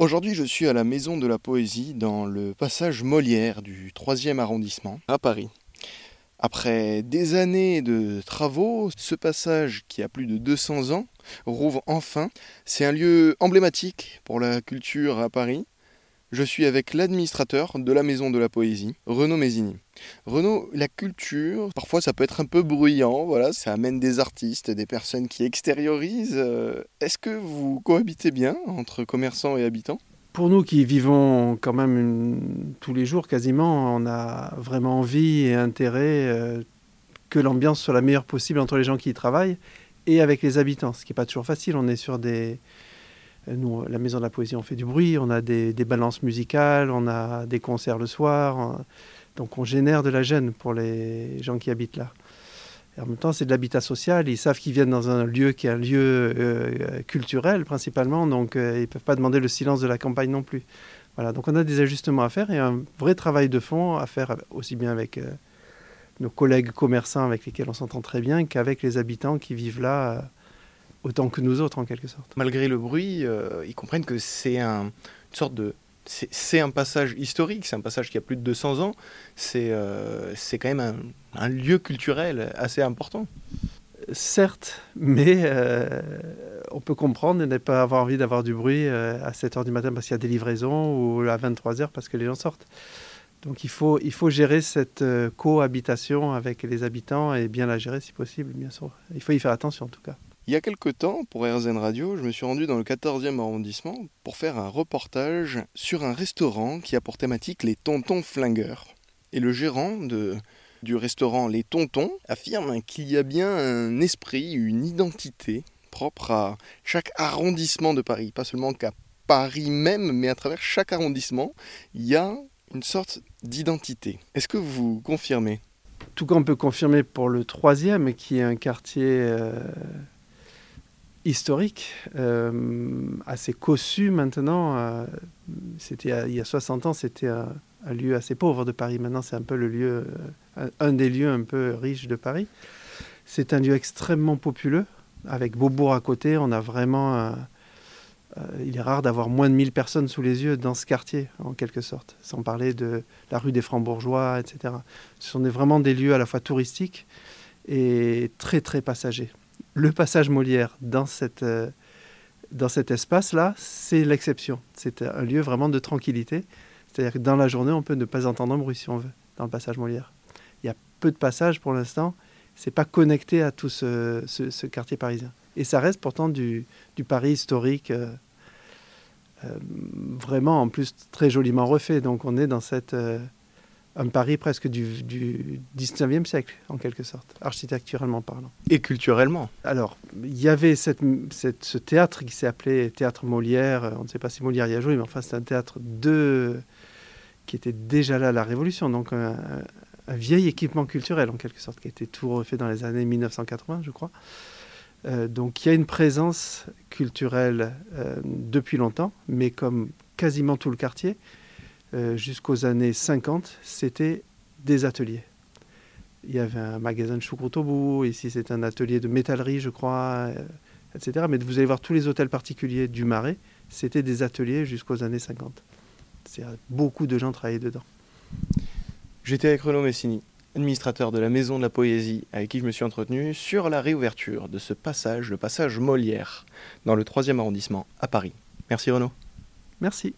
Aujourd'hui, je suis à la Maison de la Poésie dans le passage Molière du 3e arrondissement à Paris. Après des années de travaux, ce passage qui a plus de 200 ans rouvre enfin. C'est un lieu emblématique pour la culture à Paris. Je suis avec l'administrateur de la Maison de la Poésie, Renaud Mézini. Renaud, la culture, parfois ça peut être un peu bruyant, voilà, ça amène des artistes, des personnes qui extériorisent. Euh, est-ce que vous cohabitez bien entre commerçants et habitants? Pour nous qui vivons quand même tous les jours quasiment, on a vraiment envie et intérêt euh, que l'ambiance soit la meilleure possible entre les gens qui y travaillent et avec les habitants, ce qui n'est pas toujours facile. On est sur des, nous, la Maison de la Poésie, on fait du bruit, on a des, balances musicales, on a des concerts le soir. donc on génère de la gêne pour les gens qui habitent là. Et en même temps, c'est de l'habitat social. Ils savent qu'ils viennent dans un lieu qui est un lieu euh, culturel principalement, donc euh, ils ne peuvent pas demander le silence de la campagne non plus. Voilà, donc on a des ajustements à faire et un vrai travail de fond à faire aussi bien avec euh, nos collègues commerçants avec lesquels on s'entend très bien qu'avec les habitants qui vivent là autant que nous autres en quelque sorte. Malgré le bruit, euh, ils comprennent que c'est un, une sorte de... C'est un passage historique, c'est un passage qui a plus de 200 ans, c'est euh, quand même un, un, lieu culturel assez important. Certes, mais euh, on peut comprendre et ne pas avoir envie d'avoir du bruit à 7h du matin parce qu'il y a des livraisons ou à 23h parce que les gens sortent. Donc il faut, il faut gérer cette cohabitation avec les habitants et bien la gérer si possible, bien sûr. Il faut y faire attention en tout cas. Il y a quelque temps, pour RZN Radio, je me suis rendu dans le 14e arrondissement pour faire un reportage sur un restaurant qui a pour thématique les tontons flingueurs. Et le gérant du restaurant Les Tontons affirme qu'il y a bien un esprit, une identité propre à chaque arrondissement de Paris. Pas seulement qu'à Paris même, mais à travers chaque arrondissement, il y a une sorte d'identité. Est-ce que vous confirmez? Tout cas, on peut confirmer pour le troisième, qui est un quartier... Euh, historique, euh, assez cossu maintenant. Euh, c'était il y a 60 ans, c'était un, lieu assez pauvre de Paris. Maintenant, c'est un peu le lieu, euh, un, des lieux un peu riches de Paris. C'est un lieu extrêmement populeux, avec Beaubourg à côté. On a vraiment, il est rare d'avoir moins de 1000 personnes sous les yeux dans ce quartier, en quelque sorte. Sans parler de la rue des Francs-Bourgeois, etc. Ce sont vraiment des lieux à la fois touristiques et très très passagers le passage Molière dans, cette, euh, dans cet espace-là, c'est l'exception. C'est un lieu vraiment de tranquillité. C'est-à-dire que dans la journée, on peut ne pas entendre un bruit si on veut, dans le passage Molière. Il y a peu de passages pour l'instant. C'est pas connecté à tout ce, quartier parisien. Et ça reste pourtant du, Paris historique, euh, euh, vraiment en plus très joliment refait. Donc on est dans cette un Paris presque du, du 19e siècle, en quelque sorte, architecturalement parlant. Et culturellement Alors, il y avait cette, ce théâtre qui s'est appelé Théâtre Molière. On ne sait pas si Molière y a joué, mais enfin, c'est un théâtre de... qui était déjà là à la Révolution. Donc, un, vieil équipement culturel, en quelque sorte, qui a été tout refait dans les années 1980, je crois. Euh, donc, il y a une présence culturelle euh, depuis longtemps, mais comme quasiment tout le quartier, euh, jusqu'aux années 50, c'était des ateliers. Il y avait un magasin de choucroute au bout, ici c'est un atelier de métallerie, je crois, euh, etc. Mais vous allez voir tous les hôtels particuliers du Marais, c'était des ateliers jusqu'aux années 50. Beaucoup de gens travaillaient dedans. J'étais avec Renaud Messini, administrateur de la Maison de la Poésie, avec qui je me suis entretenu sur la réouverture de ce passage, le passage Molière, dans le 3e arrondissement à Paris. Merci Renaud. Merci.